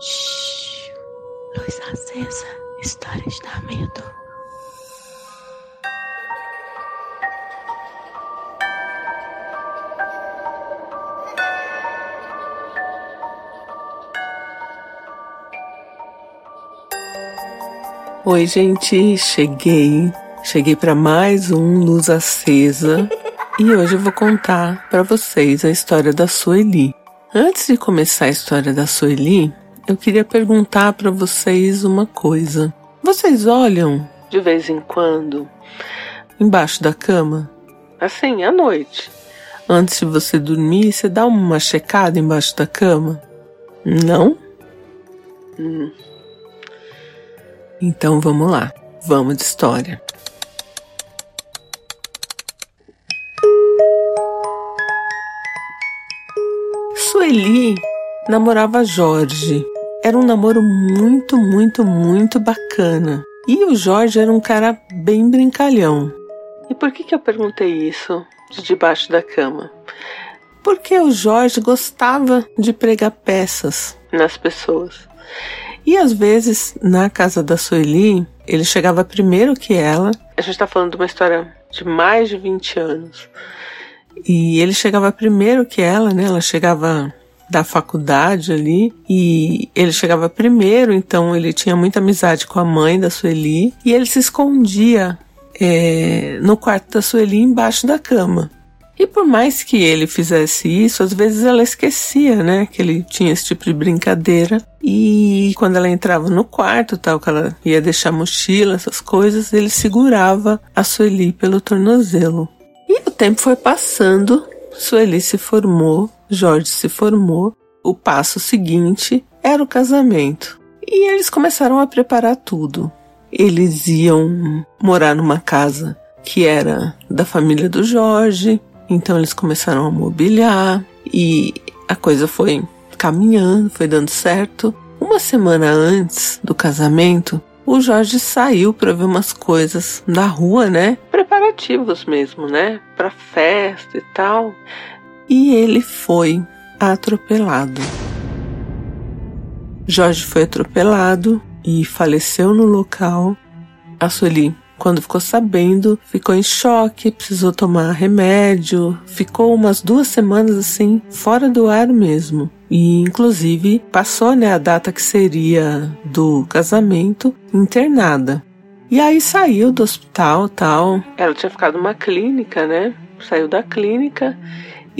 Shhh. Luz acesa. Histórias da medo. Oi, gente, cheguei. Cheguei para mais um Luz Acesa e hoje eu vou contar para vocês a história da Sueli. Antes de começar a história da Sueli, eu queria perguntar para vocês uma coisa. Vocês olham de vez em quando embaixo da cama? Assim, à noite. Antes de você dormir, você dá uma checada embaixo da cama? Não? Hum. Então vamos lá, vamos de história. Sueli namorava Jorge. Era um namoro muito, muito, muito bacana. E o Jorge era um cara bem brincalhão. E por que, que eu perguntei isso de debaixo da cama? Porque o Jorge gostava de pregar peças nas pessoas. E às vezes, na casa da Sueli, ele chegava primeiro que ela. A gente está falando de uma história de mais de 20 anos. E ele chegava primeiro que ela, né? Ela chegava da faculdade ali e ele chegava primeiro, então ele tinha muita amizade com a mãe da Sueli e ele se escondia é, no quarto da Sueli embaixo da cama. E por mais que ele fizesse isso, às vezes ela esquecia, né, que ele tinha esse tipo de brincadeira. E quando ela entrava no quarto, tal, que ela ia deixar mochila, essas coisas, ele segurava a Sueli pelo tornozelo. E o tempo foi passando, Sueli se formou, Jorge se formou. O passo seguinte era o casamento. E eles começaram a preparar tudo. Eles iam morar numa casa que era da família do Jorge, então eles começaram a mobiliar e a coisa foi caminhando, foi dando certo. Uma semana antes do casamento, o Jorge saiu para ver umas coisas na rua, né? Preparativos mesmo, né? Para festa e tal. E ele foi atropelado. Jorge foi atropelado e faleceu no local. A Sueli quando ficou sabendo, ficou em choque, precisou tomar remédio, ficou umas duas semanas assim, fora do ar mesmo. E inclusive passou né, a data que seria do casamento internada. E aí saiu do hospital tal. Ela tinha ficado numa clínica, né? Saiu da clínica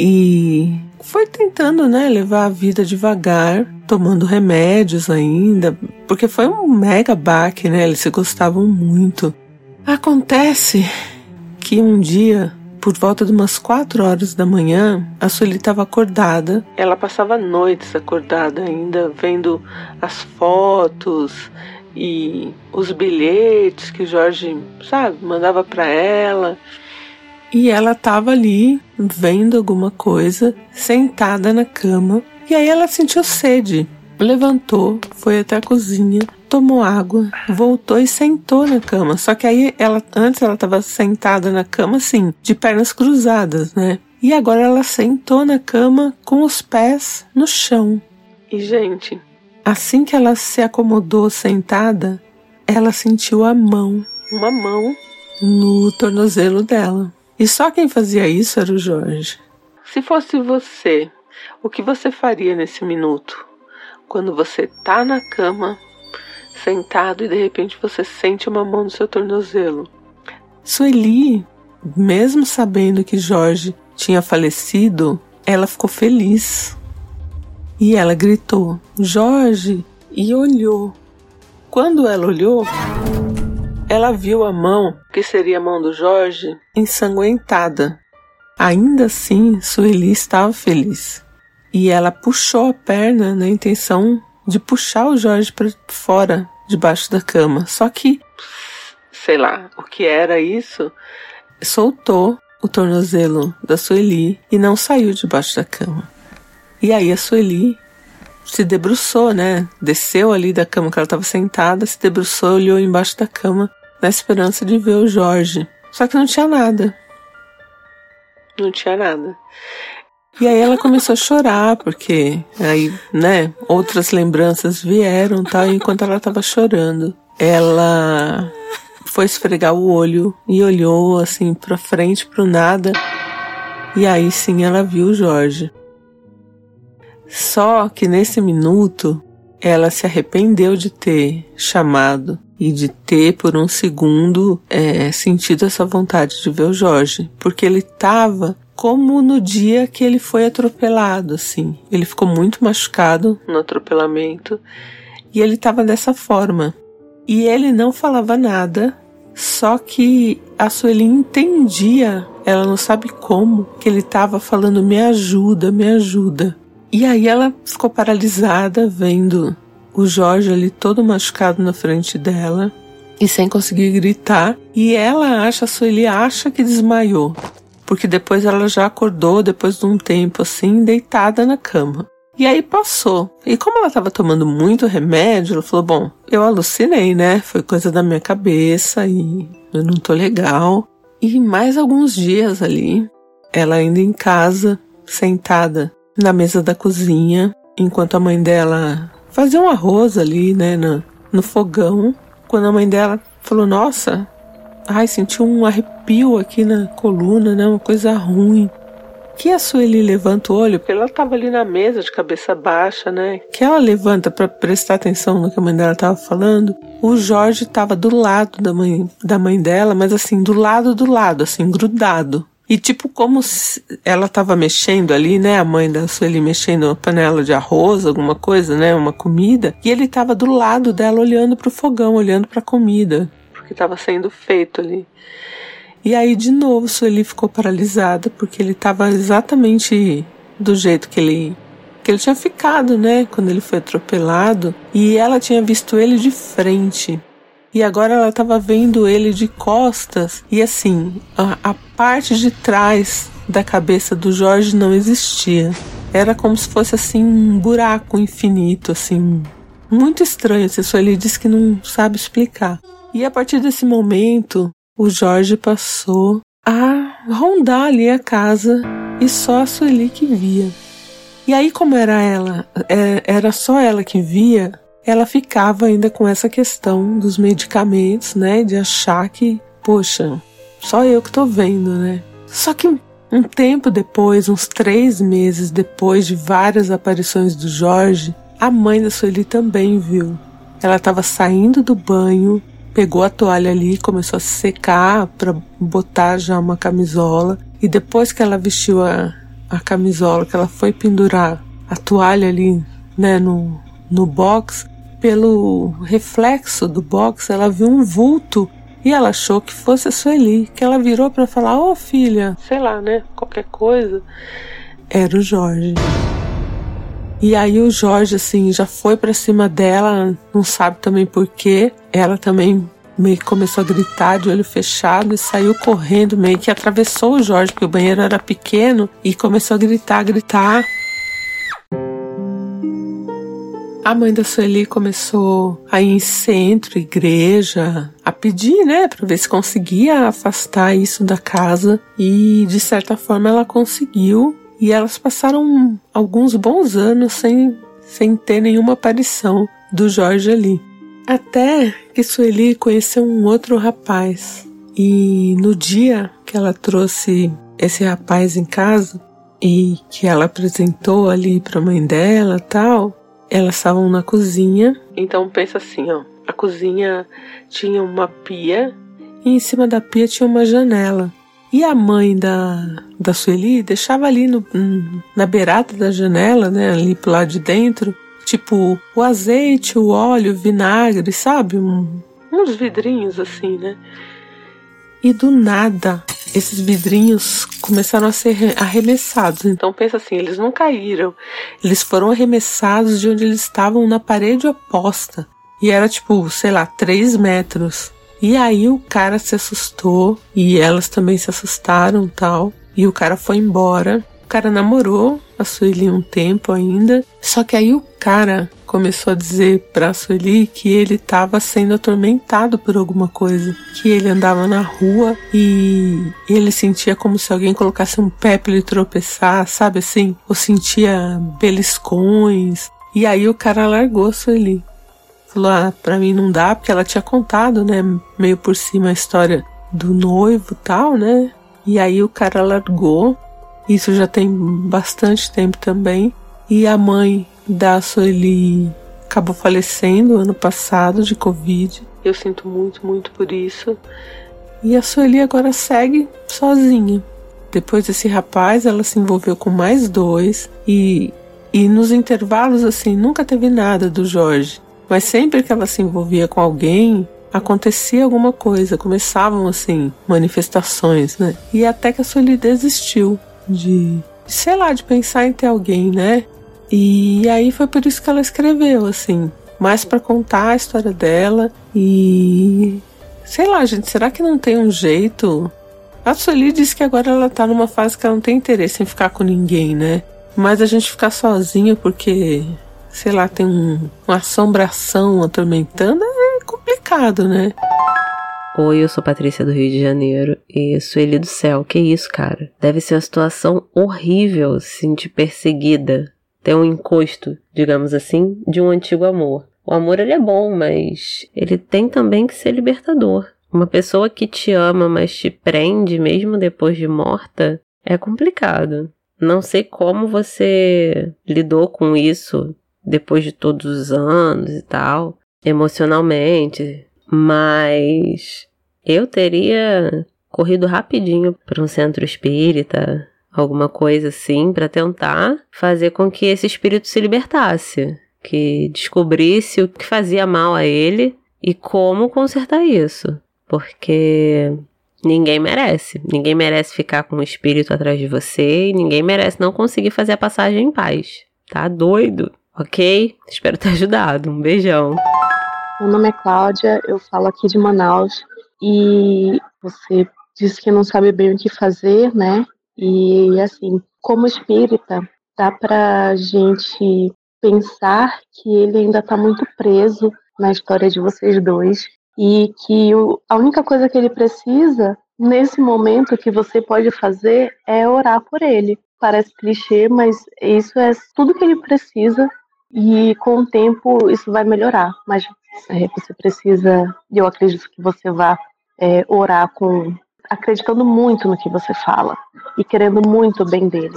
e foi tentando, né, levar a vida devagar, tomando remédios ainda, porque foi um mega baque, né? Eles se gostavam muito. Acontece que um dia, por volta de umas quatro horas da manhã, a Sueli estava acordada. Ela passava noites acordada ainda, vendo as fotos e os bilhetes que Jorge, sabe, mandava para ela. E ela estava ali vendo alguma coisa, sentada na cama. E aí ela sentiu sede. Levantou, foi até a cozinha, tomou água, voltou e sentou na cama. Só que aí ela antes ela estava sentada na cama assim, de pernas cruzadas, né? E agora ela sentou na cama com os pés no chão. E gente, assim que ela se acomodou sentada, ela sentiu a mão, uma mão no tornozelo dela. E só quem fazia isso era o Jorge. Se fosse você, o que você faria nesse minuto? Quando você tá na cama sentado e de repente você sente uma mão no seu tornozelo. Sueli, mesmo sabendo que Jorge tinha falecido, ela ficou feliz. E ela gritou: Jorge! E olhou. Quando ela olhou, ela viu a mão, que seria a mão do Jorge, ensanguentada. Ainda assim, Sueli estava feliz. E ela puxou a perna na intenção de puxar o Jorge para fora, debaixo da cama. Só que, sei lá, o que era isso, soltou o tornozelo da Sueli e não saiu debaixo da cama. E aí a Sueli se debruçou, né? Desceu ali da cama que ela estava sentada, se debruçou, olhou embaixo da cama na esperança de ver o Jorge. Só que não tinha nada. Não tinha nada. E aí ela começou a chorar, porque aí, né, outras lembranças vieram, tal, e enquanto ela tava chorando, ela foi esfregar o olho e olhou assim para frente, pro nada. E aí sim ela viu o Jorge. Só que nesse minuto ela se arrependeu de ter chamado e de ter por um segundo é, sentido essa vontade de ver o Jorge, porque ele estava como no dia que ele foi atropelado, assim. Ele ficou muito machucado no atropelamento e ele estava dessa forma. E ele não falava nada, só que a Sueli entendia, ela não sabe como, que ele estava falando: me ajuda, me ajuda. E aí ela ficou paralisada vendo o Jorge ali todo machucado na frente dela e sem conseguir gritar. E ela acha, a Sueli acha que desmaiou, porque depois ela já acordou depois de um tempo assim, deitada na cama. E aí passou. E como ela estava tomando muito remédio, ela falou: Bom, eu alucinei, né? Foi coisa da minha cabeça e eu não tô legal. E mais alguns dias ali, ela ainda em casa, sentada na mesa da cozinha, enquanto a mãe dela fazia um arroz ali, né, no, no fogão. Quando a mãe dela falou: Nossa, ai, senti um arrepio aqui na coluna, né, uma coisa ruim. Que a Sueli levanta o olho, porque ela estava ali na mesa de cabeça baixa, né? Que ela levanta para prestar atenção no que a mãe dela estava falando. O Jorge estava do lado da mãe, da mãe dela, mas assim, do lado do lado, assim, grudado. E tipo, como ela estava mexendo ali, né? A mãe da Sueli mexendo uma panela de arroz, alguma coisa, né? Uma comida. E ele estava do lado dela, olhando para o fogão, olhando para a comida, porque estava sendo feito ali. E aí, de novo, Sueli ficou paralisada, porque ele estava exatamente do jeito que ele que ele tinha ficado, né, quando ele foi atropelado, e ela tinha visto ele de frente e agora ela estava vendo ele de costas e assim, a, a parte de trás da cabeça do Jorge não existia. Era como se fosse assim um buraco infinito, assim, muito estranho. A Sueli disse que não sabe explicar. E a partir desse momento, o Jorge passou a rondar ali a casa e só a Sueli que via. E aí, como era ela, é, era só ela que via, ela ficava ainda com essa questão dos medicamentos, né? De achar que, poxa, só eu que tô vendo, né? Só que um tempo depois, uns três meses depois de várias aparições do Jorge, a mãe da Sueli também viu. Ela estava saindo do banho, pegou a toalha ali, começou a secar para botar já uma camisola. E depois que ela vestiu a, a camisola, que ela foi pendurar a toalha ali, né, no, no box, pelo reflexo do box, ela viu um vulto e ela achou que fosse a Sueli, que ela virou para falar: Ô oh, filha, sei lá, né? Qualquer coisa. Era o Jorge. E aí o Jorge, assim, já foi para cima dela, não sabe também porquê. Ela também meio que começou a gritar de olho fechado e saiu correndo, meio que atravessou o Jorge, porque o banheiro era pequeno, e começou a gritar, gritar. A mãe da Sueli começou a ir em centro, igreja, a pedir, né, para ver se conseguia afastar isso da casa. E de certa forma ela conseguiu. E elas passaram alguns bons anos sem, sem ter nenhuma aparição do Jorge ali. Até que Sueli conheceu um outro rapaz. E no dia que ela trouxe esse rapaz em casa e que ela apresentou ali para a mãe dela tal, elas estavam na cozinha, então pensa assim, ó. A cozinha tinha uma pia e em cima da pia tinha uma janela. E a mãe da, da Sueli deixava ali no, na beirada da janela, né, ali pro lado de dentro, tipo o azeite, o óleo, o vinagre, sabe? Um, uns vidrinhos assim, né? E do nada, esses vidrinhos começaram a ser arremessados. Então pensa assim, eles não caíram, eles foram arremessados de onde eles estavam na parede oposta. E era tipo, sei lá, três metros. E aí o cara se assustou e elas também se assustaram tal. E o cara foi embora. O cara namorou a Sueli um tempo ainda. Só que aí o cara começou a dizer pra Sueli que ele estava sendo atormentado por alguma coisa. Que ele andava na rua e ele sentia como se alguém colocasse um pé pra ele tropeçar, sabe assim? Ou sentia beliscões. E aí o cara largou a Sueli. Falou, ah, pra mim não dá, porque ela tinha contado, né, meio por cima a história do noivo tal, né? E aí o cara largou. Isso já tem bastante tempo também. E a mãe da Sueli acabou falecendo ano passado de Covid. Eu sinto muito, muito por isso. E a Sueli agora segue sozinha. Depois desse rapaz, ela se envolveu com mais dois e, e nos intervalos assim nunca teve nada do Jorge. Mas sempre que ela se envolvia com alguém, acontecia alguma coisa, começavam assim manifestações, né? E até que a Sueli desistiu de, sei lá, de pensar em ter alguém, né? E aí foi por isso que ela escreveu, assim, mais para contar a história dela e sei lá, gente, será que não tem um jeito? A Sueli disse que agora ela tá numa fase que ela não tem interesse em ficar com ninguém, né? Mas a gente ficar sozinho porque, sei lá, tem um, uma assombração atormentando é complicado, né? Oi, eu sou Patrícia do Rio de Janeiro e Sueli do céu, que isso, cara? Deve ser uma situação horrível se sentir perseguida ter um encosto, digamos assim, de um antigo amor. O amor ele é bom, mas ele tem também que ser libertador. Uma pessoa que te ama, mas te prende mesmo depois de morta, é complicado. Não sei como você lidou com isso depois de todos os anos e tal, emocionalmente, mas eu teria corrido rapidinho para um centro espírita, alguma coisa assim, para tentar fazer com que esse espírito se libertasse, que descobrisse o que fazia mal a ele e como consertar isso, porque ninguém merece, ninguém merece ficar com um espírito atrás de você e ninguém merece não conseguir fazer a passagem em paz. Tá doido? Ok? Espero ter ajudado. Um beijão. Meu nome é Cláudia, eu falo aqui de Manaus e você disse que não sabe bem o que fazer, né? E assim, como espírita, dá para gente pensar que ele ainda está muito preso na história de vocês dois e que o, a única coisa que ele precisa nesse momento que você pode fazer é orar por ele. Parece clichê, mas isso é tudo que ele precisa e com o tempo isso vai melhorar. Mas você precisa, eu acredito que você vá é, orar com acreditando muito no que você fala e querendo muito o bem dele,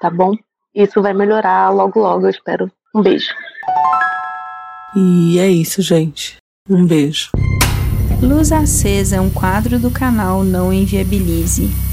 tá bom? Isso vai melhorar logo, logo, eu espero. Um beijo. E é isso, gente. Um beijo. Luz Acesa é um quadro do canal Não Inviabilize